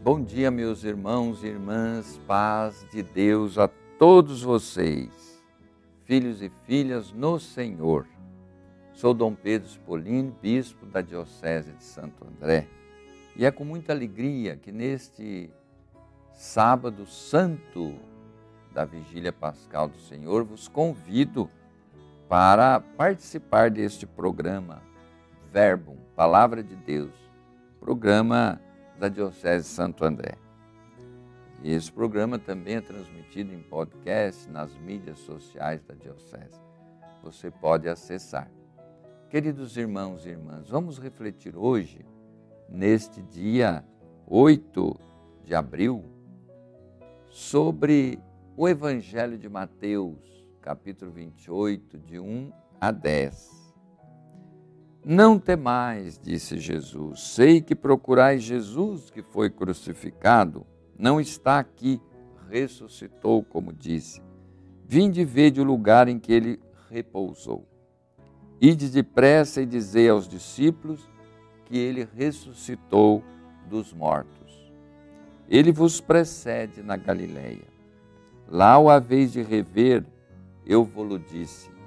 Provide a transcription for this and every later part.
Bom dia, meus irmãos e irmãs, paz de Deus a todos vocês, filhos e filhas no Senhor. Sou Dom Pedro Spolino, bispo da Diocese de Santo André, e é com muita alegria que neste sábado santo da Vigília Pascal do Senhor vos convido para participar deste programa Verbum, Palavra de Deus, programa da Diocese de Santo André. E esse programa também é transmitido em podcast nas mídias sociais da Diocese. Você pode acessar. Queridos irmãos e irmãs, vamos refletir hoje, neste dia 8 de abril, sobre o Evangelho de Mateus, capítulo 28, de 1 a 10. Não temais, disse Jesus, sei que procurais Jesus que foi crucificado, não está aqui, ressuscitou, como disse. Vinde vede o lugar em que ele repousou. Ide depressa e dizei aos discípulos que ele ressuscitou dos mortos. Ele vos precede na Galileia. Lá o haveis de rever, eu vou-lo disse.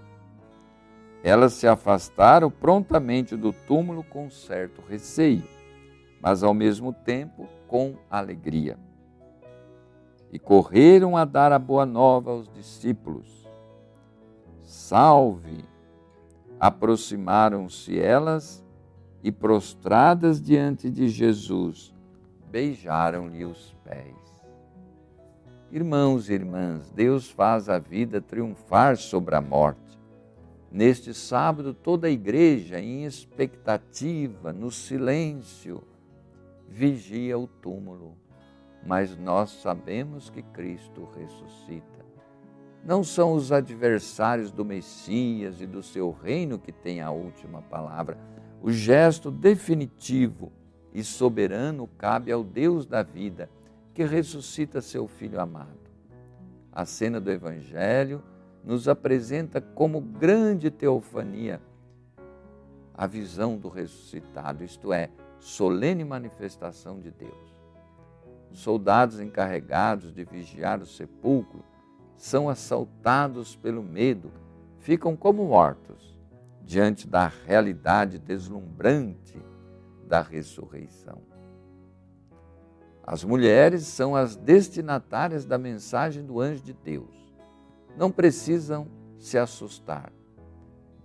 Elas se afastaram prontamente do túmulo com certo receio, mas ao mesmo tempo com alegria. E correram a dar a boa nova aos discípulos. Salve! Aproximaram-se elas e, prostradas diante de Jesus, beijaram-lhe os pés. Irmãos e irmãs, Deus faz a vida triunfar sobre a morte Neste sábado, toda a igreja, em expectativa, no silêncio, vigia o túmulo. Mas nós sabemos que Cristo ressuscita. Não são os adversários do Messias e do seu reino que têm a última palavra. O gesto definitivo e soberano cabe ao Deus da vida, que ressuscita seu Filho amado. A cena do Evangelho nos apresenta como grande teofania a visão do ressuscitado, isto é, solene manifestação de Deus. Os soldados encarregados de vigiar o sepulcro são assaltados pelo medo, ficam como mortos diante da realidade deslumbrante da ressurreição. As mulheres são as destinatárias da mensagem do anjo de Deus não precisam se assustar.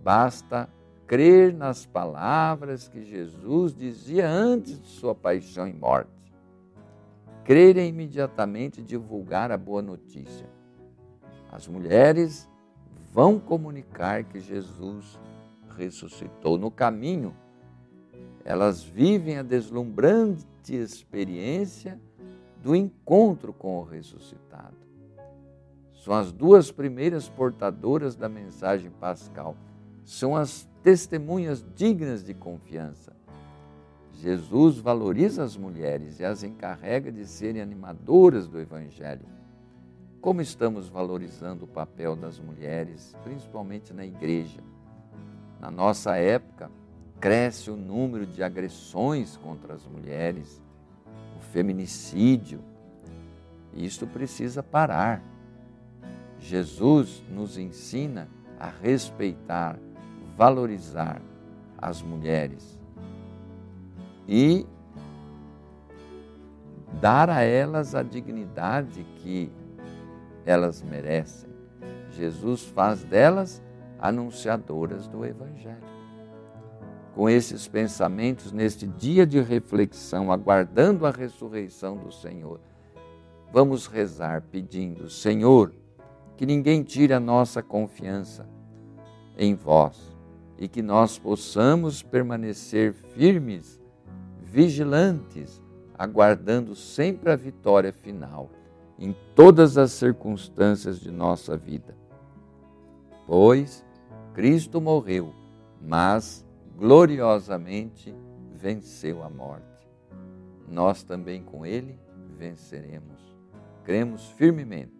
Basta crer nas palavras que Jesus dizia antes de sua paixão e morte. Crer e imediatamente divulgar a boa notícia. As mulheres vão comunicar que Jesus ressuscitou. No caminho, elas vivem a deslumbrante experiência do encontro com o ressuscitado. São as duas primeiras portadoras da mensagem pascal. São as testemunhas dignas de confiança. Jesus valoriza as mulheres e as encarrega de serem animadoras do Evangelho. Como estamos valorizando o papel das mulheres, principalmente na igreja? Na nossa época, cresce o número de agressões contra as mulheres, o feminicídio. E isto precisa parar. Jesus nos ensina a respeitar, valorizar as mulheres e dar a elas a dignidade que elas merecem. Jesus faz delas anunciadoras do Evangelho. Com esses pensamentos, neste dia de reflexão, aguardando a ressurreição do Senhor, vamos rezar pedindo: Senhor, que ninguém tire a nossa confiança em vós e que nós possamos permanecer firmes, vigilantes, aguardando sempre a vitória final em todas as circunstâncias de nossa vida. Pois Cristo morreu, mas gloriosamente venceu a morte. Nós também com Ele venceremos. Cremos firmemente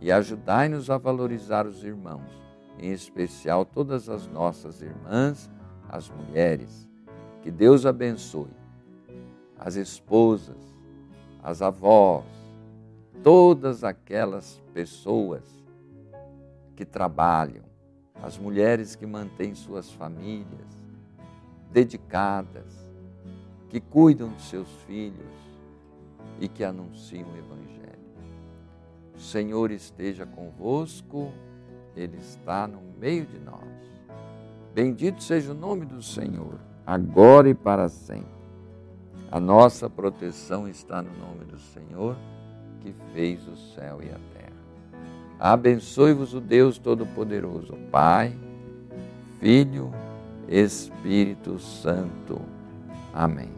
e ajudai-nos a valorizar os irmãos, em especial todas as nossas irmãs, as mulheres. Que Deus abençoe as esposas, as avós, todas aquelas pessoas que trabalham, as mulheres que mantêm suas famílias dedicadas, que cuidam de seus filhos e que anunciam o Evangelho. O Senhor esteja convosco, Ele está no meio de nós. Bendito seja o nome do Senhor, agora e para sempre. A nossa proteção está no nome do Senhor, que fez o céu e a terra. Abençoe-vos o Deus Todo-Poderoso, Pai, Filho, Espírito Santo. Amém.